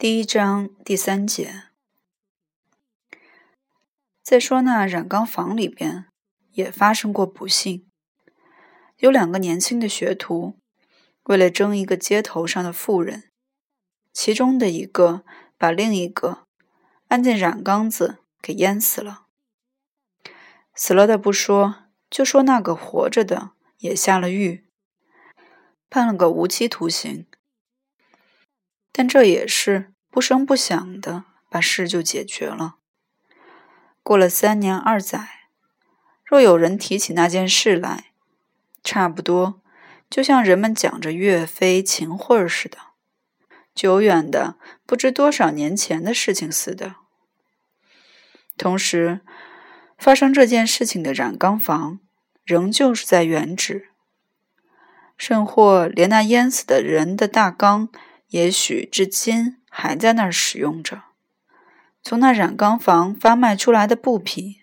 第一章第三节，再说那染缸房里边也发生过不幸，有两个年轻的学徒，为了争一个街头上的妇人，其中的一个把另一个按进染缸子给淹死了。死了的不说，就说那个活着的也下了狱，判了个无期徒刑。但这也是不声不响的把事就解决了。过了三年二载，若有人提起那件事来，差不多就像人们讲着岳飞、秦桧似的，久远的不知多少年前的事情似的。同时，发生这件事情的染缸房仍旧是在原址，甚或连那淹死的人的大缸。也许至今还在那儿使用着。从那染缸房发卖出来的布匹，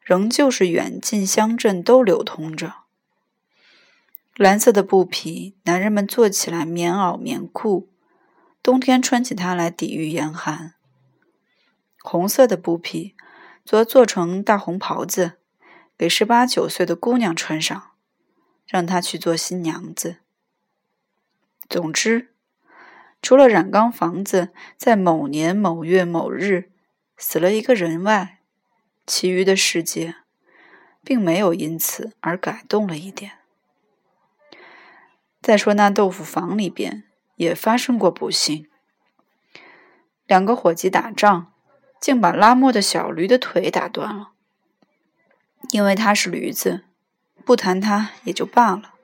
仍旧是远近乡镇都流通着。蓝色的布匹，男人们做起来棉袄、棉裤，冬天穿起它来抵御严寒；红色的布匹，则做成大红袍子，给十八九岁的姑娘穿上，让她去做新娘子。总之。除了染缸房子在某年某月某日死了一个人外，其余的世界并没有因此而改动了一点。再说那豆腐房里边也发生过不幸，两个伙计打仗，竟把拉磨的小驴的腿打断了。因为他是驴子，不谈他也就罢了。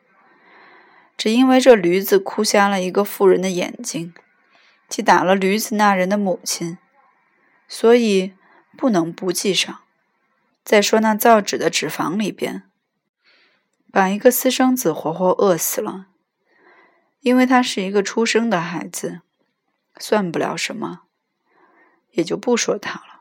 只因为这驴子哭瞎了一个妇人的眼睛，即打了驴子那人的母亲，所以不能不记上。再说那造纸的纸房里边，把一个私生子活活饿死了，因为他是一个出生的孩子，算不了什么，也就不说他了。